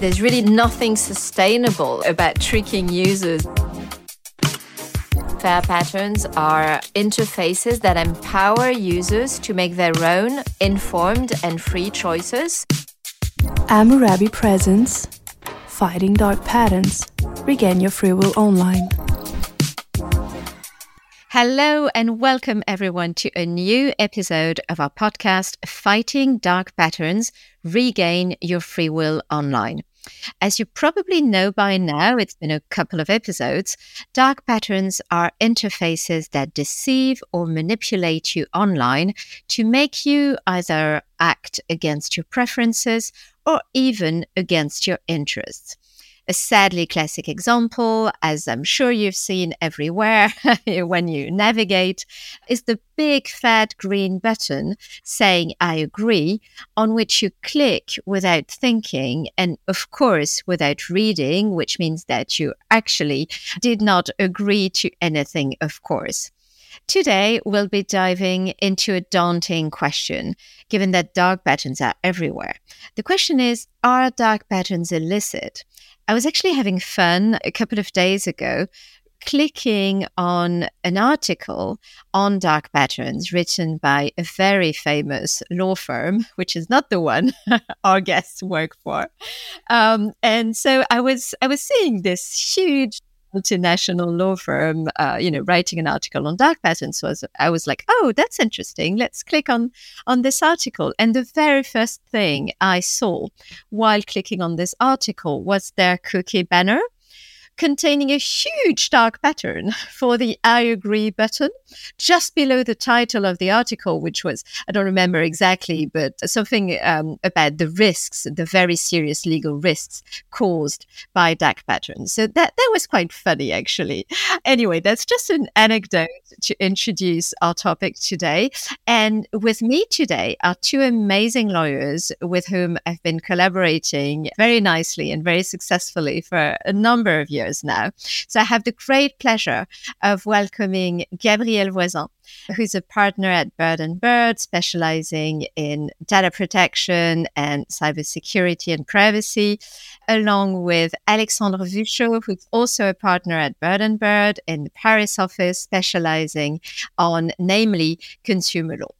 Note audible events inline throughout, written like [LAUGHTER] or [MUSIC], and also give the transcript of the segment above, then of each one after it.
There's really nothing sustainable about tricking users. Fair patterns are interfaces that empower users to make their own informed and free choices. Amurabi presents Fighting Dark Patterns. Regain your free will online. Hello and welcome everyone to a new episode of our podcast, Fighting Dark Patterns Regain Your Free Will Online. As you probably know by now, it's been a couple of episodes. Dark patterns are interfaces that deceive or manipulate you online to make you either act against your preferences or even against your interests. A sadly classic example, as I'm sure you've seen everywhere [LAUGHS] when you navigate, is the big fat green button saying I agree, on which you click without thinking and, of course, without reading, which means that you actually did not agree to anything, of course. Today, we'll be diving into a daunting question, given that dark patterns are everywhere. The question is Are dark patterns illicit? I was actually having fun a couple of days ago clicking on an article on dark patterns written by a very famous law firm, which is not the one [LAUGHS] our guests work for. Um, and so I was I was seeing this huge multinational law firm, uh, you know, writing an article on dark patterns. was I was like, oh, that's interesting. Let's click on on this article. And the very first thing I saw while clicking on this article was their cookie banner containing a huge dark pattern [LAUGHS] for the I agree button just below the title of the article, which was, I don't remember exactly, but something um, about the risks, the very serious legal risks caused by dark patterns. So that, that was quite funny, actually. [LAUGHS] Anyway, that's just an anecdote to introduce our topic today. And with me today are two amazing lawyers with whom I've been collaborating very nicely and very successfully for a number of years years now. So I have the great pleasure of welcoming Gabriel Voisin, who's a partner at Bird and Bird, specializing in data protection and cybersecurity and privacy, along with Alexandre Vuchot, who's also a partner at Bird and Bird in the Paris office, specializing on namely consumer law.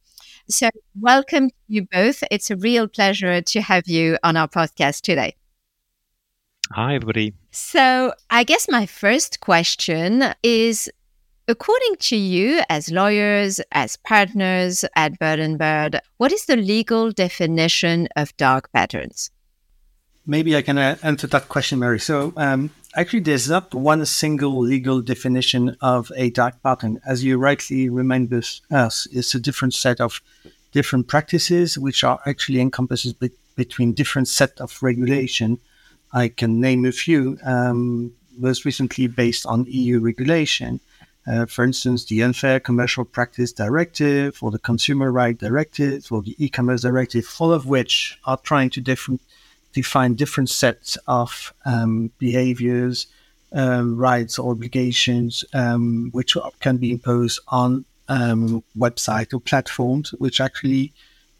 So, welcome you both. It's a real pleasure to have you on our podcast today. Hi, everybody. So, I guess my first question is according to you, as lawyers, as partners at Bird and Bird, what is the legal definition of dark patterns? Maybe I can uh, answer that question, Marie. So, um, actually, there's not one single legal definition of a dark pattern. As you rightly remind us, it's a different set of different practices, which are actually encompasses be- between different set of regulation I can name a few, um, most recently based on EU regulation. Uh, for instance, the Unfair Commercial Practice Directive or the Consumer Right Directive or the E-Commerce Directive, all of which are trying to define different sets of um, behaviors, um, rights, or obligations, um, which can be imposed on um, website or platforms, which actually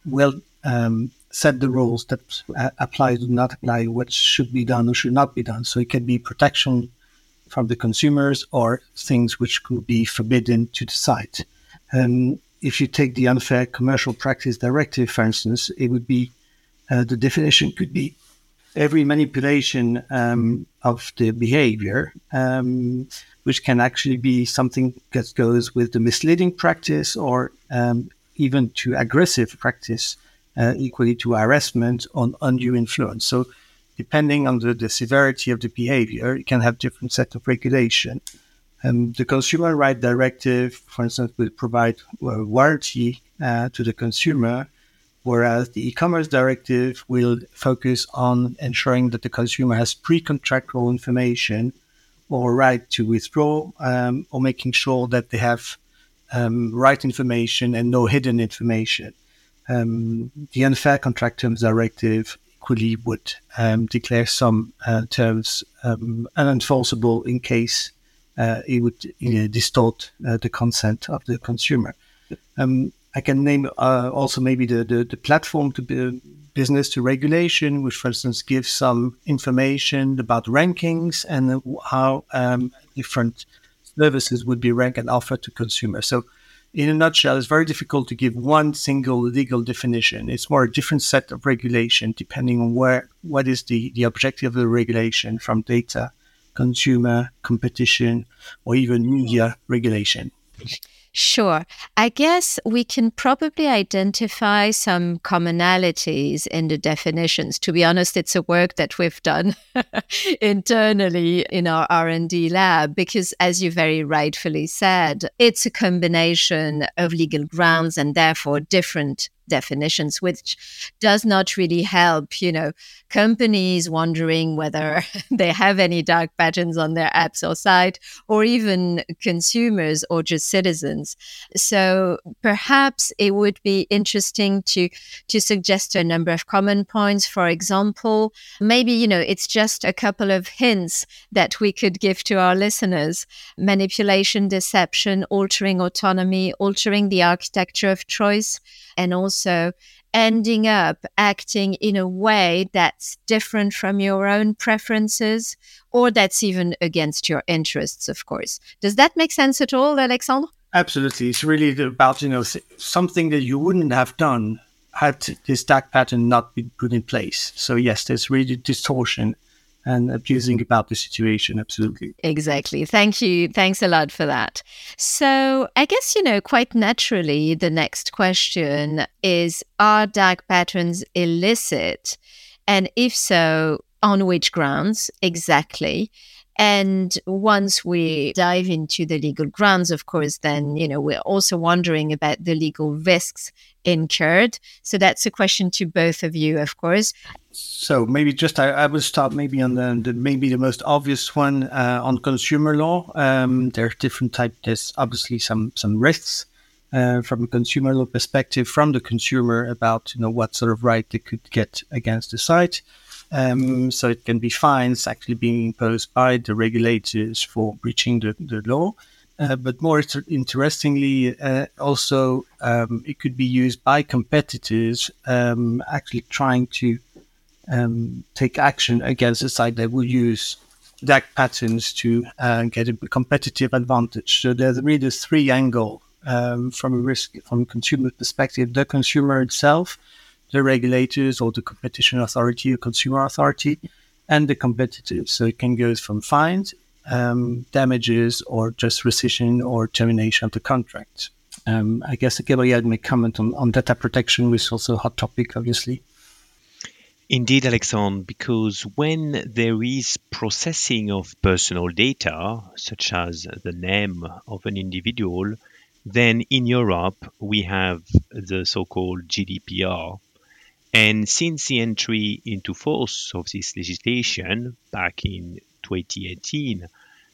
will um, set the rules that uh, apply do not apply, what should be done or should not be done. So it can be protection from the consumers or things which could be forbidden to the site. Um, if you take the unfair commercial practice directive, for instance, it would be uh, the definition could be every manipulation um, of the behavior, um, which can actually be something that goes with the misleading practice or um, even to aggressive practice uh, equally to harassment on undue influence. So, depending on the, the severity of the behavior, you can have different set of regulation. Um, the Consumer Right Directive, for instance, will provide warranty uh, to the consumer, whereas the e-commerce directive will focus on ensuring that the consumer has pre-contractual information or right to withdraw, um, or making sure that they have um, right information and no hidden information um, the Unfair Contract Terms Directive equally would um, declare some uh, terms um, unenforceable in case uh, it would you know, distort uh, the consent of the consumer. Um, I can name uh, also maybe the, the, the platform to be business to regulation, which, for instance, gives some information about rankings and how um, different services would be ranked and offered to consumers. So, in a nutshell, it's very difficult to give one single legal definition. It's more a different set of regulation depending on where what is the, the objective of the regulation from data, consumer, competition, or even media regulation. Sure. I guess we can probably identify some commonalities in the definitions. To be honest, it's a work that we've done [LAUGHS] internally in our R&D lab because as you very rightfully said, it's a combination of legal grounds and therefore different definitions, which does not really help, you know, companies wondering whether [LAUGHS] they have any dark patterns on their apps or site, or even consumers or just citizens. So perhaps it would be interesting to to suggest a number of common points. For example, maybe, you know, it's just a couple of hints that we could give to our listeners. Manipulation, deception, altering autonomy, altering the architecture of choice and also ending up acting in a way that's different from your own preferences or that's even against your interests, of course. Does that make sense at all, Alexandre? Absolutely. It's really about, you know, something that you wouldn't have done had this dark pattern not been put in place. So yes, there's really distortion and abusing about the situation. Absolutely. Exactly. Thank you. Thanks a lot for that. So, I guess, you know, quite naturally, the next question is Are dark patterns illicit? And if so, on which grounds exactly? And once we dive into the legal grounds, of course, then, you know, we're also wondering about the legal risks incurred. So that's a question to both of you, of course. So maybe just I, I will start maybe on the, the maybe the most obvious one uh, on consumer law. Um, there are different types. There's obviously some some risks uh, from a consumer law perspective from the consumer about you know what sort of right they could get against the site. Um, so it can be fines actually being imposed by the regulators for breaching the, the law. Uh, but more interestingly, uh, also um, it could be used by competitors um, actually trying to um, take action against a site that will use dark patterns to uh, get a competitive advantage. So there's really three angle um, from a risk from a consumer perspective: the consumer itself, the regulators or the competition authority or consumer authority, and the competitors. So it can go from fines, um, damages, or just rescission or termination of the contract. Um, I guess Gabriel may comment on, on data protection, which is also a hot topic, obviously. Indeed, Alexandre, because when there is processing of personal data, such as the name of an individual, then in Europe we have the so called GDPR, and since the entry into force of this legislation back in 2018,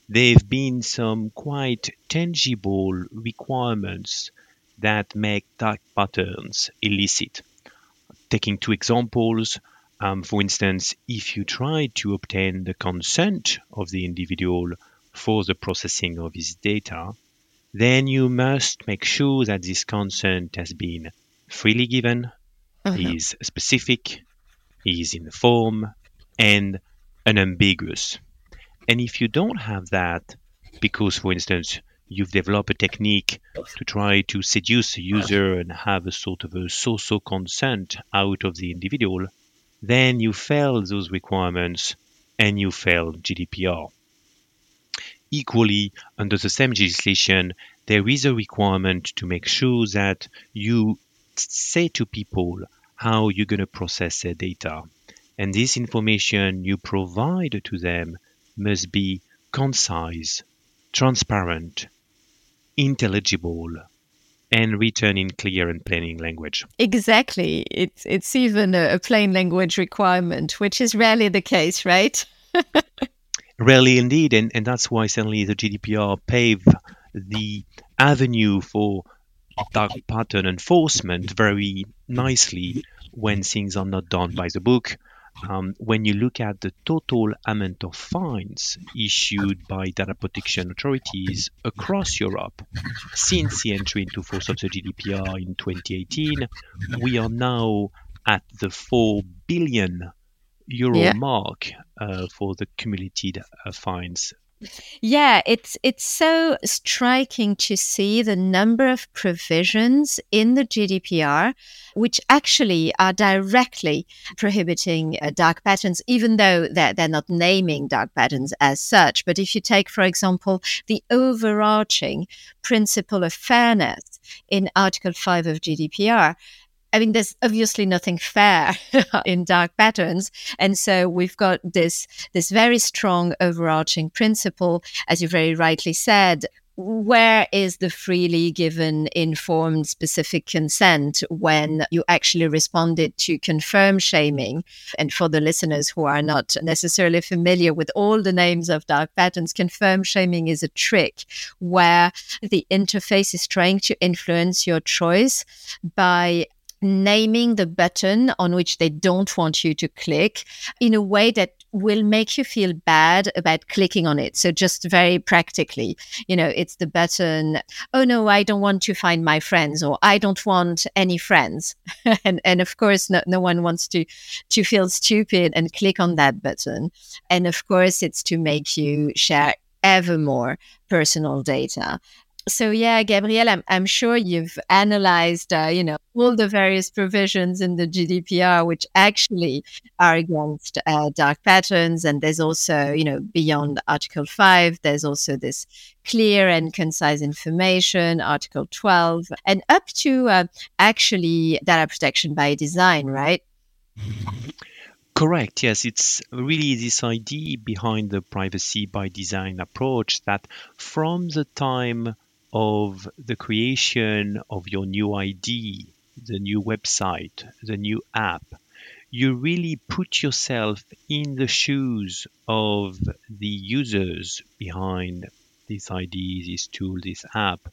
there have been some quite tangible requirements that make dark patterns illicit. Taking two examples, um, for instance, if you try to obtain the consent of the individual for the processing of his data, then you must make sure that this consent has been freely given, uh-huh. is specific, is in the form, and unambiguous. And if you don't have that, because, for instance, you've developed a technique to try to seduce a user and have a sort of a so-so consent out of the individual, then you fail those requirements and you fail GDPR. Equally, under the same legislation, there is a requirement to make sure that you say to people how you're going to process their data. And this information you provide to them must be concise, transparent, intelligible, and written in clear and plain language. Exactly. It's it's even a, a plain language requirement, which is rarely the case, right? [LAUGHS] rarely indeed, and, and that's why certainly the GDPR paved the avenue for dark pattern enforcement very nicely when things are not done by the book. um, when you look at the total amount of fines issued by data protection authorities across Europe since the entry into force of the GDPR in 2018, we are now at the 4 billion euro yeah. mark uh, for the cumulative uh, fines yeah, it's it's so striking to see the number of provisions in the GDPR which actually are directly prohibiting uh, dark patterns, even though they're, they're not naming dark patterns as such. But if you take, for example, the overarching principle of fairness in Article 5 of GDPR, I mean, there's obviously nothing fair [LAUGHS] in dark patterns, and so we've got this this very strong overarching principle, as you very rightly said. Where is the freely given informed specific consent when you actually responded to confirm shaming? And for the listeners who are not necessarily familiar with all the names of dark patterns, confirm shaming is a trick where the interface is trying to influence your choice by naming the button on which they don't want you to click in a way that will make you feel bad about clicking on it. So just very practically, you know, it's the button, oh no, I don't want to find my friends or I don't want any friends. [LAUGHS] and and of course no, no one wants to to feel stupid and click on that button. And of course it's to make you share ever more personal data. So yeah, Gabriel, I'm, I'm sure you've analyzed, uh, you know, all the various provisions in the GDPR which actually are against uh, dark patterns, and there's also, you know, beyond Article Five, there's also this clear and concise information, Article 12, and up to uh, actually data protection by design, right? Correct. Yes, it's really this idea behind the privacy by design approach that from the time of the creation of your new ID, the new website, the new app, you really put yourself in the shoes of the users behind this ID, this tool, this app,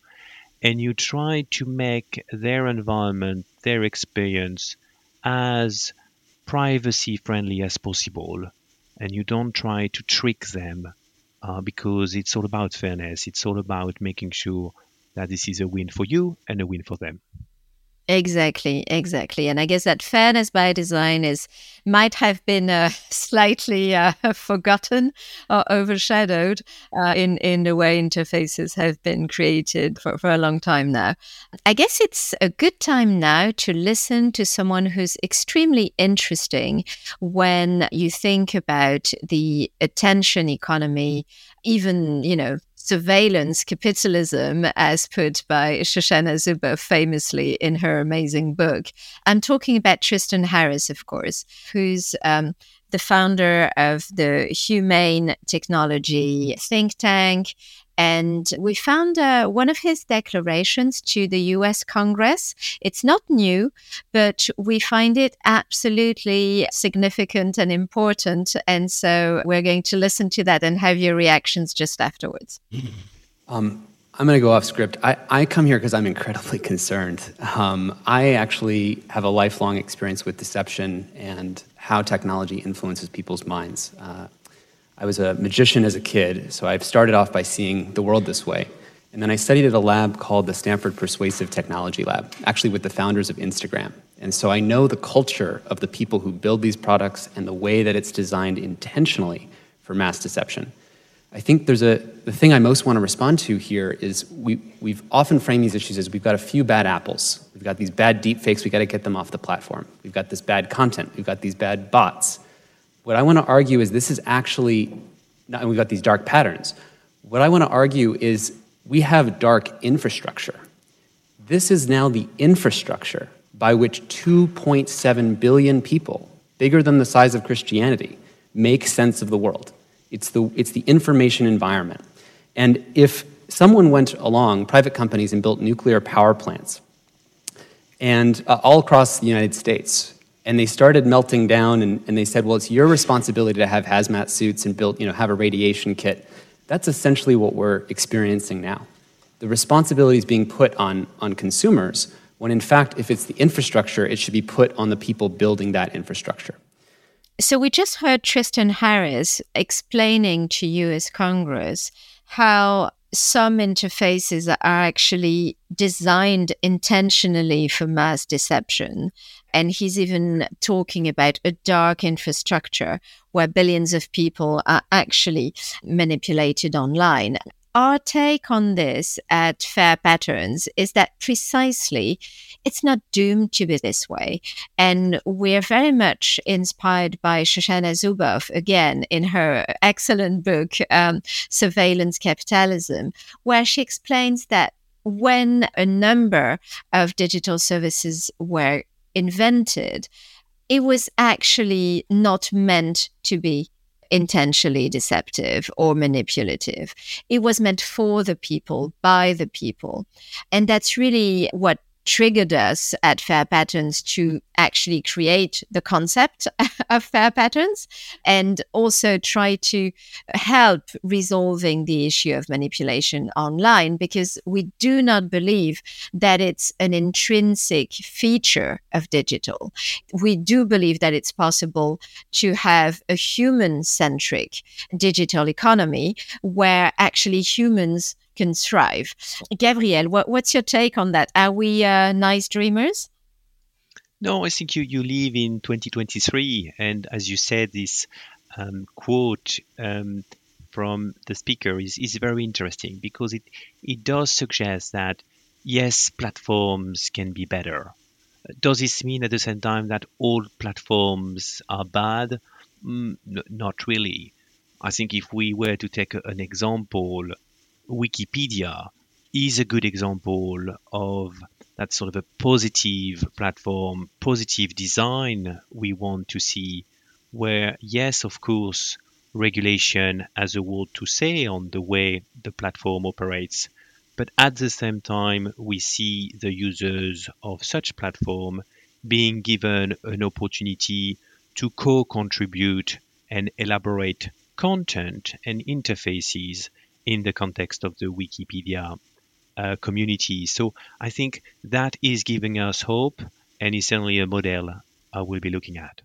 and you try to make their environment, their experience as privacy friendly as possible. And you don't try to trick them uh, because it's all about fairness. It's all about making sure that this is a win for you and a win for them. Exactly, exactly. And I guess that fairness by design is might have been uh, [LAUGHS] slightly uh, forgotten or overshadowed uh, in in the way interfaces have been created for, for a long time now. I guess it's a good time now to listen to someone who's extremely interesting when you think about the attention economy, even you know surveillance capitalism, as put by Shoshana Zuboff famously in her amazing book. I'm talking about Tristan Harris, of course, who's um, the founder of the Humane Technology think tank and we found uh, one of his declarations to the US Congress. It's not new, but we find it absolutely significant and important. And so we're going to listen to that and have your reactions just afterwards. [CLEARS THROAT] Um, I'm going to go off script. I, I come here because I'm incredibly [LAUGHS] concerned. Um, I actually have a lifelong experience with deception and how technology influences people's minds. Uh, I was a magician as a kid, so I've started off by seeing the world this way. And then I studied at a lab called the Stanford Persuasive Technology Lab, actually with the founders of Instagram. And so I know the culture of the people who build these products and the way that it's designed intentionally for mass deception. I think there's a the thing I most want to respond to here is we we've often framed these issues as we've got a few bad apples. We've got these bad deepfakes, we got to get them off the platform. We've got this bad content, we've got these bad bots. What I want to argue is this is actually, and we've got these dark patterns. What I want to argue is we have dark infrastructure. This is now the infrastructure by which 2.7 billion people, bigger than the size of Christianity, make sense of the world. It's the, it's the information environment. And if someone went along, private companies, and built nuclear power plants, and uh, all across the United States, and they started melting down and, and they said well it's your responsibility to have hazmat suits and build you know have a radiation kit that's essentially what we're experiencing now the responsibility is being put on on consumers when in fact if it's the infrastructure it should be put on the people building that infrastructure So we just heard Tristan Harris explaining to US Congress how some interfaces are actually designed intentionally for mass deception. And he's even talking about a dark infrastructure where billions of people are actually manipulated online our take on this at Fair Patterns is that precisely it's not doomed to be this way. And we're very much inspired by Shoshana Zuboff, again, in her excellent book, um, Surveillance Capitalism, where she explains that when a number of digital services were invented, it was actually not meant to be intentionally deceptive or manipulative. It was meant for the people, by the people. And that's really what triggered us at Fair Patterns to actually create the concept [LAUGHS] of Fair Patterns and also try to help resolving the issue of manipulation online because we do not believe that it's an intrinsic feature of digital. We do believe that it's possible to have a human centric digital economy where actually humans can thrive. Gabriel, what, what's your take on that? Are we uh, nice dreamers? No, I think you, you live in 2023. And as you said, this um, quote um, from the speaker is, is very interesting because it, it does suggest that, yes, platforms can be better. Does this mean at the same time that all platforms are bad? Mm, not really. I think if we were to take an example Wikipedia is a good example of that sort of a positive platform, positive design we want to see, where, yes, of course, regulation has a word to say on the way the platform operates, but at the same time, we see the users of such platform being given an opportunity to co-contribute and elaborate content and interfaces in the context of the Wikipedia uh, community. So I think that is giving us hope and is certainly a model I will be looking at.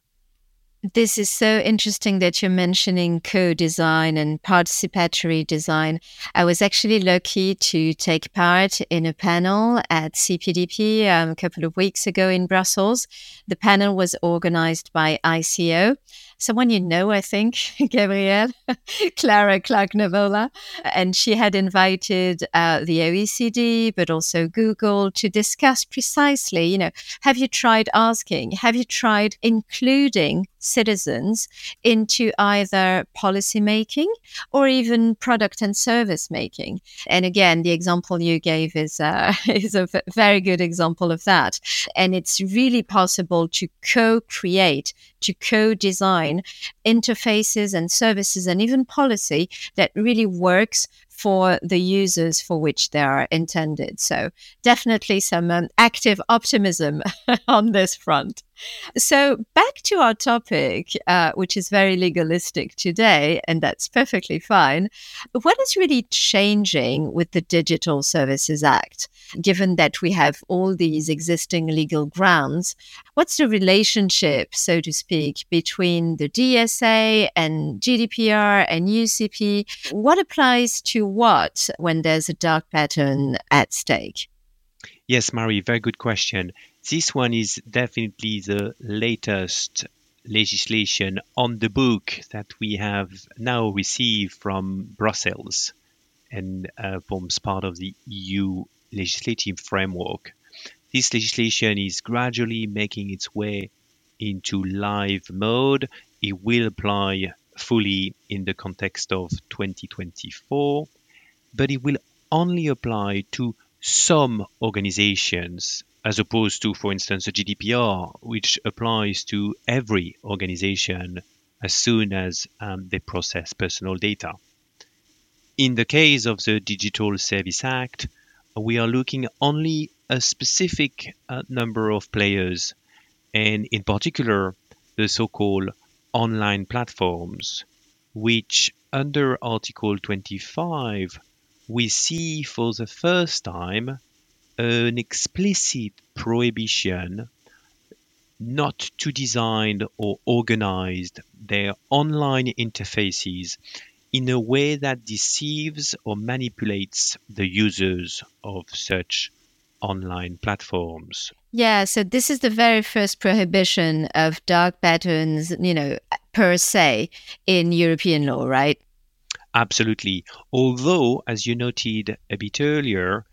This is so interesting that you're mentioning co design and participatory design. I was actually lucky to take part in a panel at CPDP um, a couple of weeks ago in Brussels. The panel was organized by ICO someone you know, I think, [LAUGHS] Gabriel, [LAUGHS] Clara Clark Nevola. And she had invited uh, the OECD, but also Google to discuss precisely, you know, have you tried asking, have you tried including citizens into either policy making or even product and service making. And again, the example you gave is uh, [LAUGHS] is a very good example of that. And it's really possible to co-create, to co-design interfaces and services and even policy that really works for the users for which they are intended. So, definitely some um, active optimism [LAUGHS] on this front. So, back to our topic, uh, which is very legalistic today, and that's perfectly fine. What is really changing with the Digital Services Act? Given that we have all these existing legal grounds, what's the relationship, so to speak, between the DSA and GDPR and UCP? What applies to what when there's a dark pattern at stake? Yes, Marie, very good question. This one is definitely the latest legislation on the book that we have now received from Brussels and uh, forms part of the EU legislative framework. This legislation is gradually making its way into live mode. It will apply fully in the context of 2024, but it will only apply to some organizations as opposed to, for instance, the GDPR, which applies to every organization as soon as um, they process personal data. In the case of the Digital Service Act, we are looking only a specific uh, number of players, and in particular, the so-called online platforms, which under Article 25, we see for the first time an explicit prohibition not to design or organize their online interfaces in a way that deceives or manipulates the users of such online platforms. Yeah, so this is the very first prohibition of dark patterns, you know, per se in European law, right? Absolutely. Although, as you noted a bit earlier,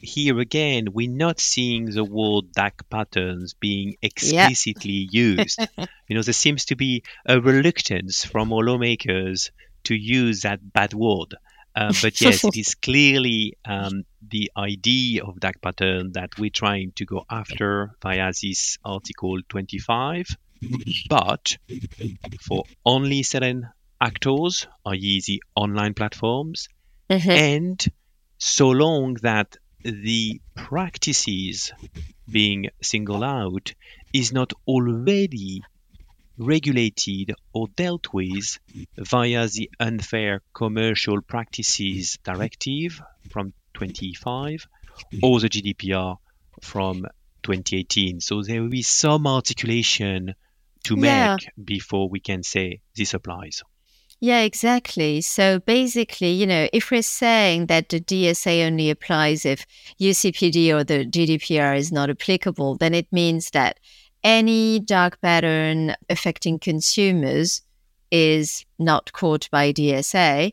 here again, we're not seeing the word dark patterns being explicitly used. [LAUGHS] you know, there seems to be a reluctance from our lawmakers to use that bad word. Uh, but [LAUGHS] yes, it is clearly um, the idea of dark pattern that we're trying to go after via this Article 25. But for only certain actors, i.e., the online platforms, Mm-hmm. and so long that the practices being singled out is not already regulated or dealt with via the Unfair Commercial Practices Directive from 25 or the GDPR from 2018. So there will be some articulation to Yeah. make before we can say this applies. Yeah, exactly. So basically, you know, if we're saying that the DSA only applies if UCPD or the GDPR is not applicable, then it means that any dark pattern affecting consumers is not caught by DSA.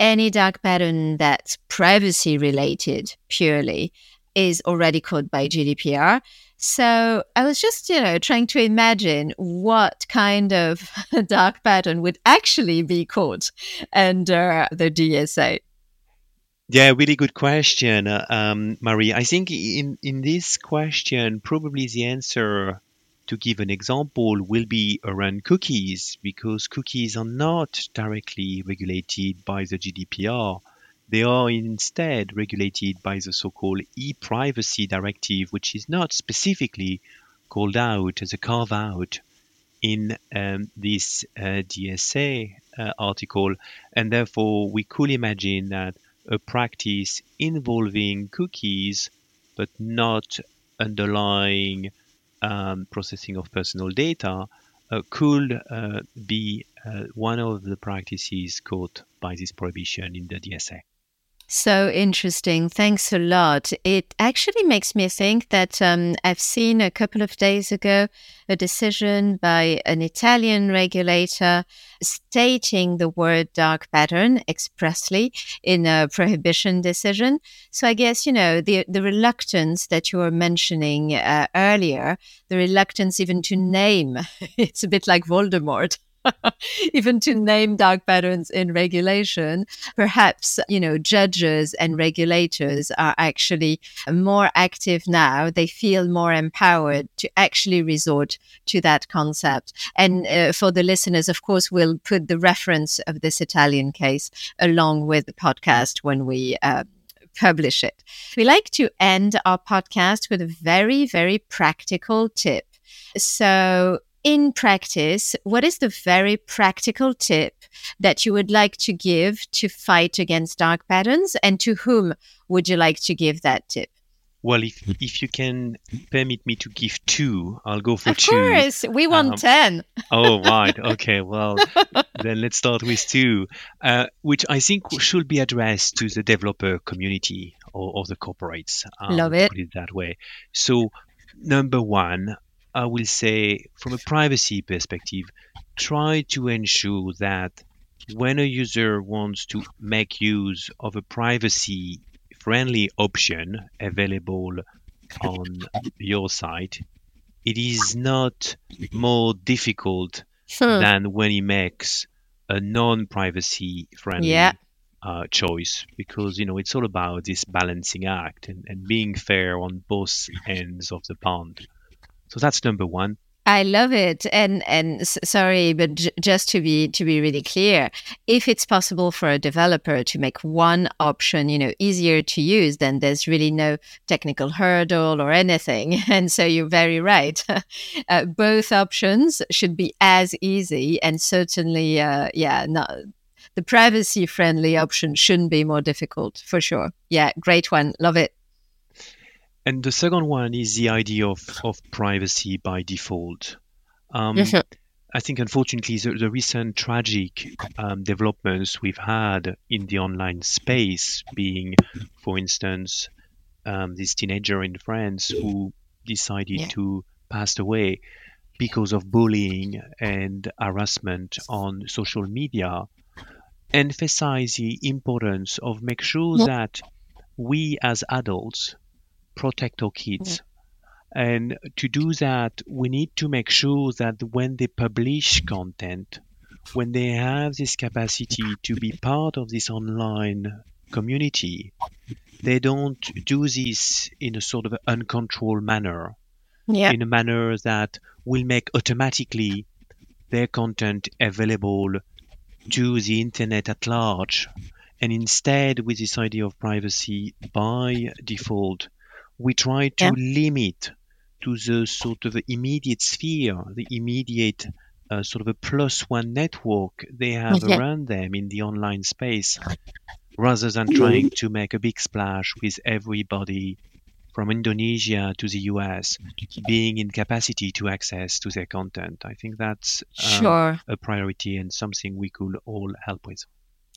Any dark pattern that's privacy related purely is already caught by GDPR. So I was just, you know, trying to imagine what kind of [LAUGHS] dark pattern would actually be caught under the DSA. Yeah, really good question, um, Marie. I think in, in this question, probably the answer to give an example will be around cookies because cookies are not directly regulated by the GDPR. They are instead regulated by the so called e privacy directive, which is not specifically called out as a carve out in um, this uh, DSA uh, article. And therefore, we could imagine that a practice involving cookies but not underlying um, processing of personal data uh, could uh, be uh, one of the practices caught by this prohibition in the DSA. So interesting. Thanks a lot. It actually makes me think that um, I've seen a couple of days ago a decision by an Italian regulator stating the word dark pattern expressly in a prohibition decision. So I guess, you know, the, the reluctance that you were mentioning uh, earlier, the reluctance even to name, [LAUGHS] it's a bit like Voldemort. [LAUGHS] even to name dark patterns in regulation, perhaps, you know, judges and regulators are actually more active now. They feel more empowered to actually resort to that concept. And uh, for the listeners, of course, we'll put the reference of this Italian case along with the podcast when we. Uh, publish it. We like to end our podcast with a very, very practical tip. So, in practice, what is the very practical tip that you would like to give to fight against dark patterns? And to whom would you like to give that tip? Well, if, if you can permit me to give two, I'll go for of two. course, we want Um, 10. Oh, right. [LAUGHS] Okay. Well, then let's start with two, uh, which I think should be addressed to the developer community or, or the corporates. um, Love it. Put it that way. So, number one, I will say from a privacy perspective, try to ensure that when a user wants to make use of a privacy friendly option available on your site, it is not more difficult Hmm. than when he makes a non-privacy friendly Yeah. uh, choice because you know it's all about this balancing act and, and being fair on both ends of the pond so that's number one I love it, and and sorry, but j- just to be to be really clear, if it's possible for a developer to make one option, you know, easier to use, then there's really no technical hurdle or anything. [LAUGHS] And so you're very right. [LAUGHS] uh, both options should be as easy, and certainly, uh, yeah, not. The privacy friendly option shouldn't be more difficult for sure. Yeah, great one. Love it. And the second one is the idea of, of privacy by default. Um, Mhm. I think, unfortunately, the, the recent tragic um, developments we've had in the online space, being, for instance, um, this teenager in France who decided Yeah. to pass away because of bullying and harassment on social media, emphasize the importance of make sure that we as adults protect our kids. And to do that, we need to make sure that when they publish content, when they have this capacity to be part of this online community, they don't do this in a sort of uncontrolled manner, Yeah. in a manner that will make automatically their content available to the internet at large. And instead, with this idea of privacy by default, we try to Yeah. limit to the sort of immediate sphere, the immediate uh, sort of a plus one network they have Yeah. around them in the online space, rather than trying to make a big splash with everybody from Indonesia to the US being in capacity to access to their content. I think that's um, Sure. a priority and something we could all help with.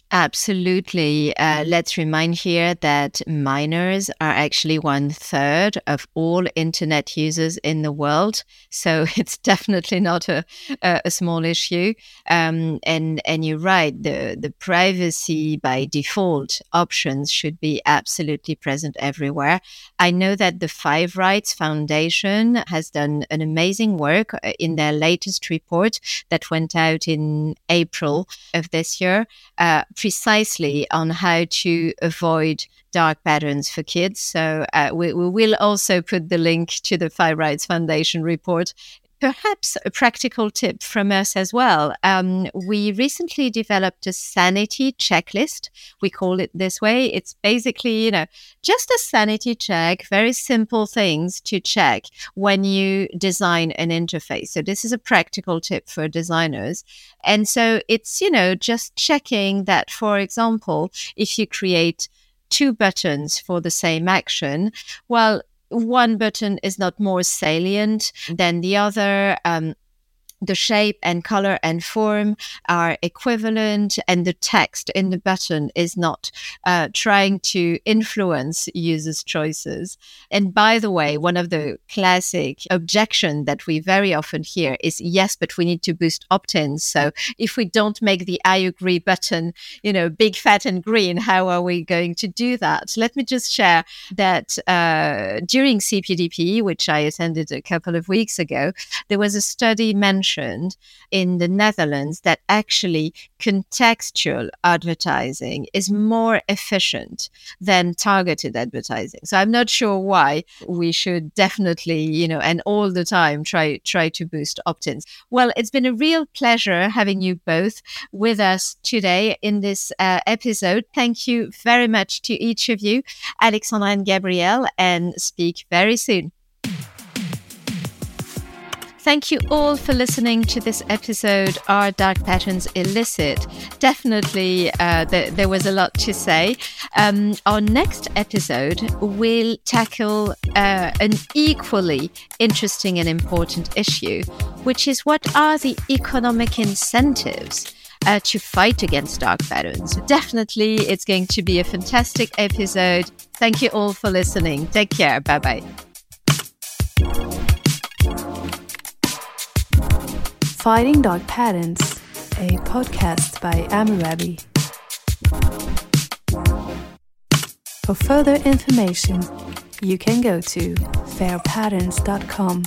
Absolutely. Uh, let's remind here that minors are actually one third of all internet users in the world. So [LAUGHS] it's definitely not a, a, a small issue. Um, and, and you're right, the, the privacy by default options should be absolutely present everywhere. I know that the Five Rights Foundation has done an amazing work uh, in their latest report that went out in April of this year uh, precisely on how to avoid dark patterns for kids. So uh, we, we will also put the link to the Five Rights Foundation report. Perhaps a practical tip from us as well. Um, we recently developed a sanity checklist. We call it this way. It's basically, you know, just a sanity check, very simple things to check when you design an interface. So, this is a practical tip for designers. And so, it's, you know, just checking that, for example, if you create two buttons for the same action, well, one button is not more salient than the other. Um, the shape and color and form are equivalent, and the text in the button is not uh, trying to influence users' choices. And by the way, one of the classic objection that we very often hear is yes, but we need to boost opt-ins. So if we don't make the I agree button, you know, big, fat, and green, how are we going to do that? Let me just share that uh, during CPDP, which I attended a couple of weeks ago, there was a study mentioned in the Netherlands that actually contextual advertising is more efficient than targeted advertising. So I'm not sure why we should definitely, you know, and all the time try try to boost opt-ins. Well, it's been a real pleasure having you both with us today in this uh, episode. Thank you very much to each of you, Alexandre and Gabriel, and speak very soon. Thank you all for listening to this episode. Are Dark Patterns Illicit? Definitely, uh, th- there was a lot to say. Um, our next episode will tackle uh, an equally interesting and important issue, which is what are the economic incentives? Uh, to fight against dark patterns. Definitely, it's going to be a fantastic episode. Thank you all for listening. Take care. Bye bye. Fighting Dark Patterns, a podcast by Amurabi. For further information, you can go to fairpatterns.com.